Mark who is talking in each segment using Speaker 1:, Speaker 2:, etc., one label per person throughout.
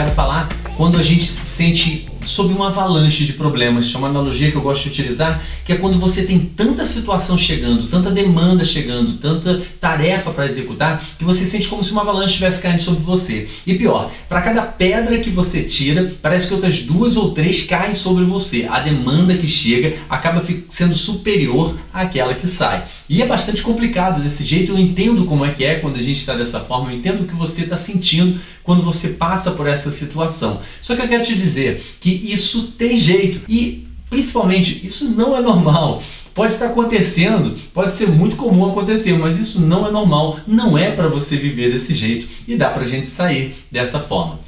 Speaker 1: Quero falar quando a gente se sente sob uma avalanche de problemas. É uma analogia que eu gosto de utilizar, que é quando você tem tanta situação chegando, tanta demanda chegando, tanta tarefa para executar, que você sente como se uma avalanche estivesse caindo sobre você. E pior, para cada pedra que você tira, parece que outras duas ou três caem sobre você. A demanda que chega acaba sendo superior àquela que sai. E é bastante complicado desse jeito. Eu entendo como é que é quando a gente está dessa forma, eu entendo o que você está sentindo quando você passa por essa situação. Só que eu quero te dizer que isso tem jeito e principalmente isso não é normal. Pode estar acontecendo, pode ser muito comum acontecer, mas isso não é normal, não é para você viver desse jeito e dá para a gente sair dessa forma.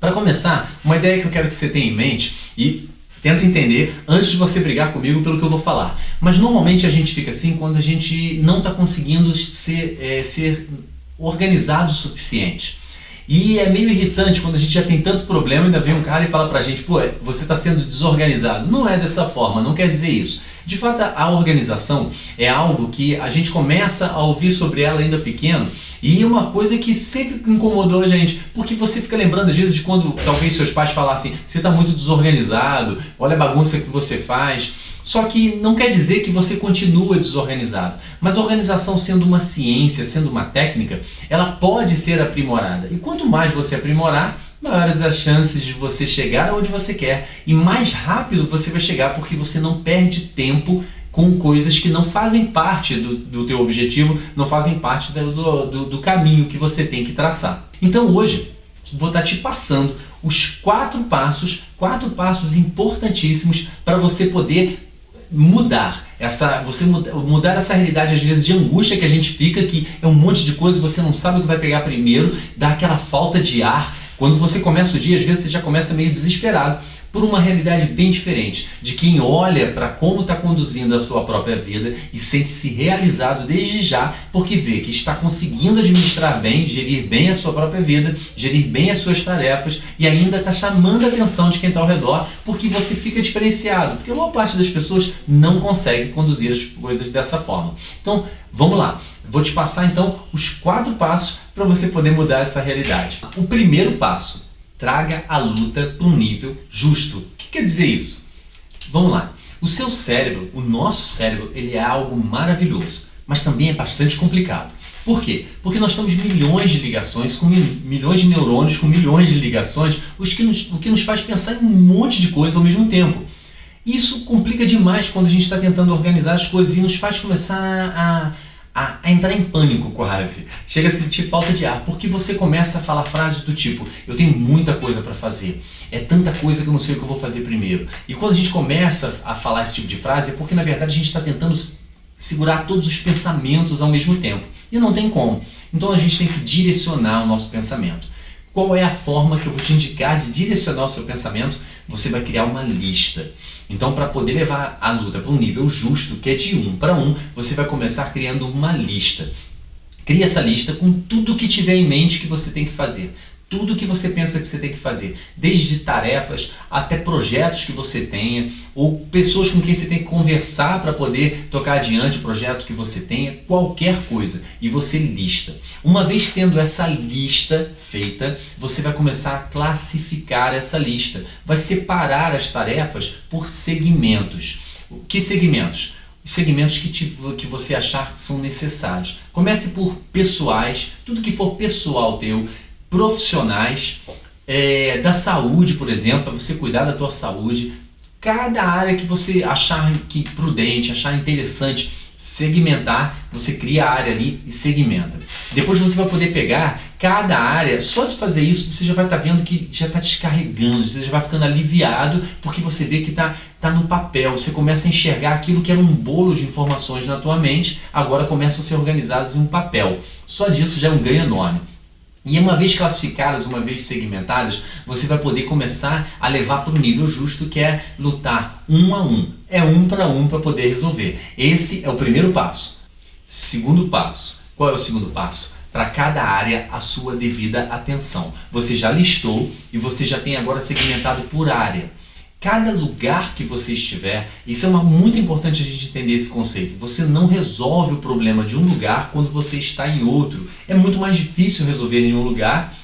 Speaker 1: Para começar, uma ideia que eu quero que você tenha em mente e tenta entender antes de você brigar comigo pelo que eu vou falar. Mas normalmente a gente fica assim quando a gente não está conseguindo ser, é, ser organizado o suficiente. E é meio irritante quando a gente já tem tanto problema, ainda vem um cara e fala pra gente, pô, você está sendo desorganizado. Não é dessa forma, não quer dizer isso. De fato, a organização é algo que a gente começa a ouvir sobre ela ainda pequeno e uma coisa que sempre incomodou a gente, porque você fica lembrando às vezes de quando talvez seus pais falassem, você está muito desorganizado, olha a bagunça que você faz. Só que não quer dizer que você continua desorganizado. Mas a organização sendo uma ciência, sendo uma técnica, ela pode ser aprimorada. E quanto mais você aprimorar, maiores as chances de você chegar onde você quer. E mais rápido você vai chegar porque você não perde tempo com coisas que não fazem parte do, do teu objetivo, não fazem parte do, do, do caminho que você tem que traçar. Então hoje vou estar te passando os quatro passos, quatro passos importantíssimos para você poder mudar. Essa você mudar essa realidade às vezes de angústia que a gente fica que é um monte de coisas você não sabe o que vai pegar primeiro dá aquela falta de ar. Quando você começa o dia às vezes você já começa meio desesperado por uma realidade bem diferente, de quem olha para como está conduzindo a sua própria vida e sente-se realizado desde já, porque vê que está conseguindo administrar bem, gerir bem a sua própria vida, gerir bem as suas tarefas e ainda está chamando a atenção de quem está ao redor, porque você fica diferenciado, porque a maior parte das pessoas não consegue conduzir as coisas dessa forma. Então, vamos lá. Vou te passar então os quatro passos para você poder mudar essa realidade. O primeiro passo traga a luta para um nível justo. O que quer dizer isso? Vamos lá. O seu cérebro, o nosso cérebro, ele é algo maravilhoso, mas também é bastante complicado. Por quê? Porque nós temos milhões de ligações, com milhões de neurônios, com milhões de ligações, o que nos, o que nos faz pensar em um monte de coisa ao mesmo tempo. Isso complica demais quando a gente está tentando organizar as coisas e nos faz começar a, a entrar em pânico quase. Chega a sentir falta de ar, porque você começa a falar frases do tipo: Eu tenho muita coisa para fazer, é tanta coisa que eu não sei o que eu vou fazer primeiro. E quando a gente começa a falar esse tipo de frase, é porque na verdade a gente está tentando segurar todos os pensamentos ao mesmo tempo. E não tem como. Então a gente tem que direcionar o nosso pensamento. Qual é a forma que eu vou te indicar de direcionar o seu pensamento? Você vai criar uma lista. Então, para poder levar a luta para um nível justo, que é de um para um, você vai começar criando uma lista. Cria essa lista com tudo que tiver em mente que você tem que fazer tudo que você pensa que você tem que fazer, desde tarefas até projetos que você tenha, ou pessoas com quem você tem que conversar para poder tocar adiante o projeto que você tenha, qualquer coisa, e você lista. Uma vez tendo essa lista feita, você vai começar a classificar essa lista, vai separar as tarefas por segmentos. Que segmentos? segmentos que, te, que você achar que são necessários. Comece por pessoais, tudo que for pessoal teu, profissionais é, da saúde, por exemplo, para você cuidar da tua saúde, cada área que você achar que prudente, achar interessante segmentar, você cria a área ali e segmenta. Depois você vai poder pegar cada área, só de fazer isso você já vai estar tá vendo que já está descarregando, você já vai ficando aliviado porque você vê que está tá no papel, você começa a enxergar aquilo que era um bolo de informações na tua mente, agora começam a ser organizadas em um papel. Só disso já é um ganho enorme. E uma vez classificadas, uma vez segmentadas, você vai poder começar a levar para o nível justo que é lutar um a um. É um para um para poder resolver. Esse é o primeiro passo. Segundo passo. Qual é o segundo passo? Para cada área a sua devida atenção. Você já listou e você já tem agora segmentado por área cada lugar que você estiver, isso é uma, muito importante a gente entender esse conceito. Você não resolve o problema de um lugar quando você está em outro. É muito mais difícil resolver em um lugar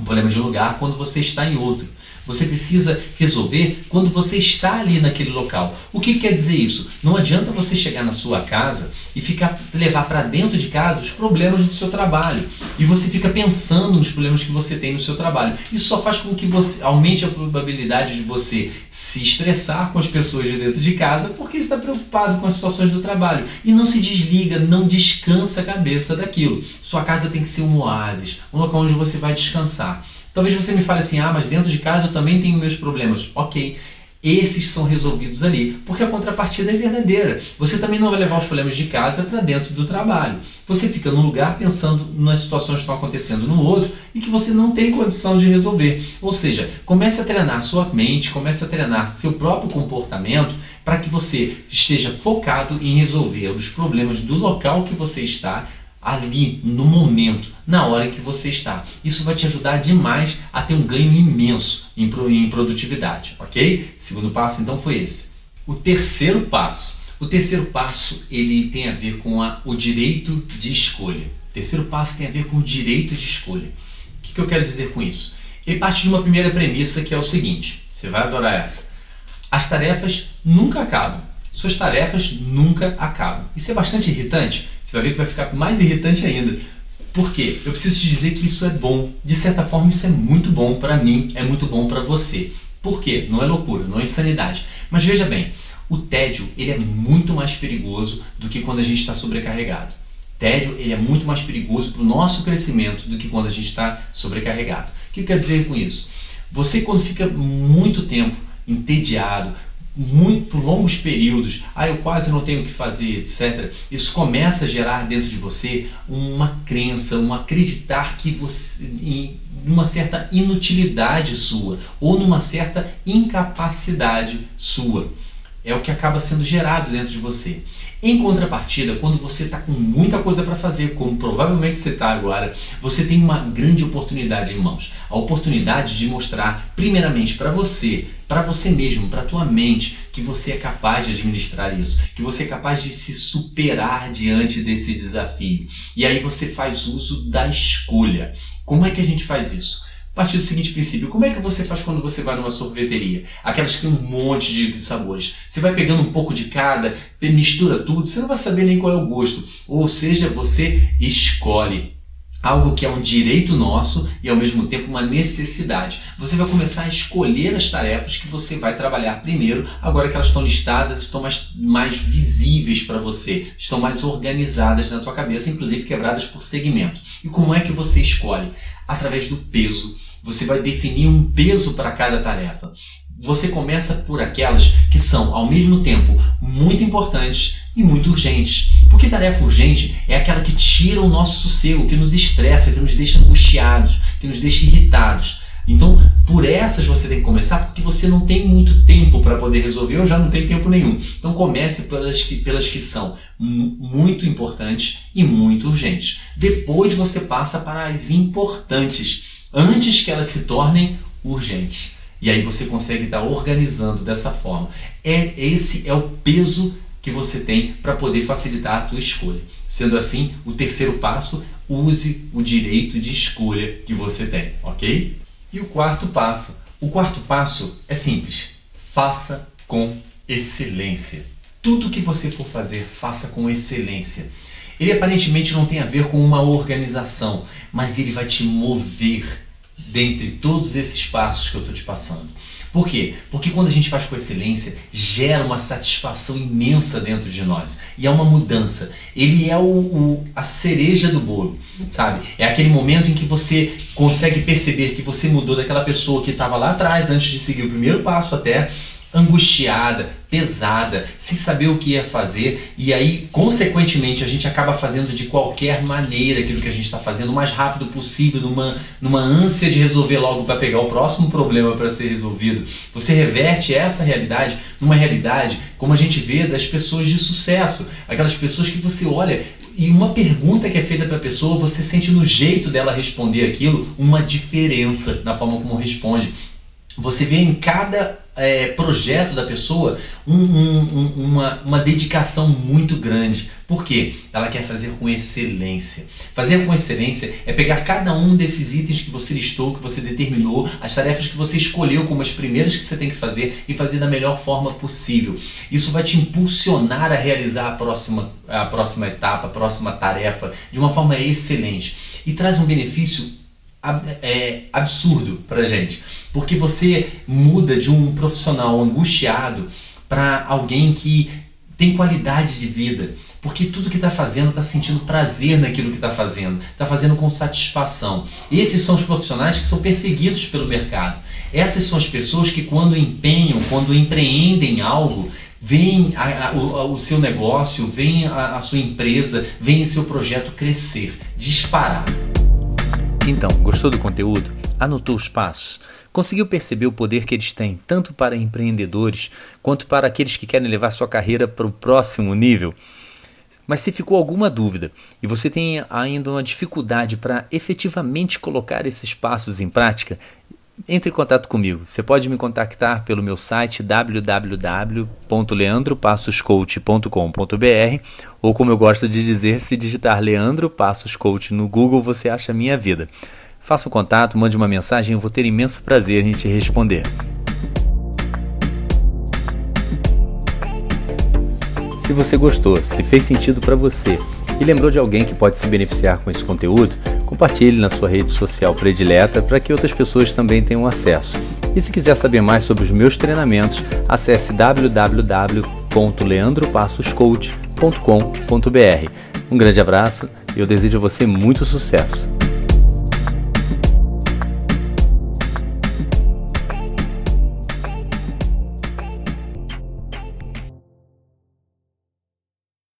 Speaker 1: o problema de um lugar quando você está em outro. Você precisa resolver quando você está ali naquele local. O que quer dizer isso? Não adianta você chegar na sua casa e ficar levar para dentro de casa os problemas do seu trabalho. E você fica pensando nos problemas que você tem no seu trabalho. Isso só faz com que você aumente a probabilidade de você se estressar com as pessoas de dentro de casa porque está preocupado com as situações do trabalho e não se desliga, não descansa a cabeça daquilo. Sua casa tem que ser um oásis, um local onde você vai descansar. Talvez você me fale assim: ah, mas dentro de casa eu também tenho meus problemas. Ok, esses são resolvidos ali, porque a contrapartida é verdadeira. Você também não vai levar os problemas de casa para dentro do trabalho. Você fica num lugar pensando nas situações que estão acontecendo no outro e que você não tem condição de resolver. Ou seja, comece a treinar sua mente, comece a treinar seu próprio comportamento para que você esteja focado em resolver os problemas do local que você está ali no momento, na hora que você está. Isso vai te ajudar demais a ter um ganho imenso em, em produtividade, ok? Segundo passo então foi esse. O terceiro passo, o terceiro passo ele tem a ver com a, o direito de escolha. O terceiro passo tem a ver com o direito de escolha. O que, que eu quero dizer com isso? Ele parte de uma primeira premissa que é o seguinte: você vai adorar essa. As tarefas nunca acabam. Suas tarefas nunca acabam. Isso é bastante irritante. Você vai ver que vai ficar mais irritante ainda. Por quê? Eu preciso te dizer que isso é bom. De certa forma, isso é muito bom para mim, é muito bom para você. Por quê? Não é loucura, não é insanidade. Mas veja bem, o tédio ele é muito mais perigoso do que quando a gente está sobrecarregado. Tédio ele é muito mais perigoso para o nosso crescimento do que quando a gente está sobrecarregado. O que quer dizer com isso? Você quando fica muito tempo entediado, muito longos períodos, ah, eu quase não tenho o que fazer, etc. Isso começa a gerar dentro de você uma crença, um acreditar que você em uma certa inutilidade sua ou numa certa incapacidade sua. É o que acaba sendo gerado dentro de você. Em contrapartida, quando você está com muita coisa para fazer, como provavelmente você está agora, você tem uma grande oportunidade em mãos. A oportunidade de mostrar, primeiramente, para você, para você mesmo, para a tua mente, que você é capaz de administrar isso, que você é capaz de se superar diante desse desafio. E aí você faz uso da escolha. Como é que a gente faz isso? Partir do seguinte princípio: como é que você faz quando você vai numa sorveteria? Aquelas que tem um monte de sabores. Você vai pegando um pouco de cada, mistura tudo, você não vai saber nem qual é o gosto. Ou seja, você escolhe algo que é um direito nosso e ao mesmo tempo uma necessidade. Você vai começar a escolher as tarefas que você vai trabalhar primeiro, agora que elas estão listadas, estão mais, mais visíveis para você, estão mais organizadas na tua cabeça, inclusive quebradas por segmento. E como é que você escolhe? Através do peso. Você vai definir um peso para cada tarefa. Você começa por aquelas que são, ao mesmo tempo, muito importantes e muito urgentes. Porque tarefa urgente é aquela que tira o nosso sossego, que nos estressa, que nos deixa angustiados, que nos deixa irritados. Então, por essas você tem que começar porque você não tem muito tempo para poder resolver ou já não tem tempo nenhum. Então, comece pelas que, pelas que são muito importantes e muito urgentes. Depois você passa para as importantes, antes que elas se tornem urgentes. E aí você consegue estar organizando dessa forma. É esse é o peso que você tem para poder facilitar a tua escolha. Sendo assim, o terceiro passo, use o direito de escolha que você tem, ok? E o quarto passo, o quarto passo é simples. Faça com excelência. Tudo que você for fazer, faça com excelência. Ele aparentemente não tem a ver com uma organização, mas ele vai te mover dentre todos esses passos que eu estou te passando. Por quê? Porque quando a gente faz com excelência, gera uma satisfação imensa dentro de nós. E é uma mudança. Ele é o, o, a cereja do bolo, sabe? É aquele momento em que você consegue perceber que você mudou daquela pessoa que estava lá atrás, antes de seguir o primeiro passo até, angustiada, pesada, sem saber o que ia fazer, e aí, consequentemente, a gente acaba fazendo de qualquer maneira aquilo que a gente está fazendo o mais rápido possível, numa, numa ânsia de resolver logo para pegar o próximo problema para ser resolvido. Você reverte essa realidade numa realidade como a gente vê das pessoas de sucesso, aquelas pessoas que você olha e uma pergunta que é feita para a pessoa, você sente no jeito dela responder aquilo uma diferença na forma como responde. Você vê em cada é, projeto da pessoa um, um, uma, uma dedicação muito grande. Por quê? Ela quer fazer com excelência. Fazer com excelência é pegar cada um desses itens que você listou, que você determinou, as tarefas que você escolheu como as primeiras que você tem que fazer e fazer da melhor forma possível. Isso vai te impulsionar a realizar a próxima, a próxima etapa, a próxima tarefa de uma forma excelente. E traz um benefício é, absurdo pra gente. Porque você muda de um profissional angustiado para alguém que tem qualidade de vida. Porque tudo que está fazendo está sentindo prazer naquilo que está fazendo, está fazendo com satisfação. Esses são os profissionais que são perseguidos pelo mercado. Essas são as pessoas que, quando empenham, quando empreendem algo, veem a, a, o, o, seu negócio, veem a, a sua empresa, veem seu projeto crescer, disparar.
Speaker 2: Então, gostou do conteúdo? Anotou os passos? Conseguiu perceber o poder que eles têm, tanto para empreendedores quanto para aqueles que querem levar sua carreira para o próximo nível? Mas se ficou alguma dúvida e você tem ainda uma dificuldade para efetivamente colocar esses passos em prática, entre em contato comigo. Você pode me contactar pelo meu site www.leandropassoscoach.com.br ou como eu gosto de dizer, se digitar Leandro Passos Coach no Google, você acha minha vida. Faça um contato, mande uma mensagem, eu vou ter imenso prazer em te responder. Se você gostou, se fez sentido para você e lembrou de alguém que pode se beneficiar com esse conteúdo, compartilhe na sua rede social predileta para que outras pessoas também tenham acesso. E se quiser saber mais sobre os meus treinamentos, acesse www.leandropassoscoach.com.br. Um grande abraço e eu desejo a você muito sucesso.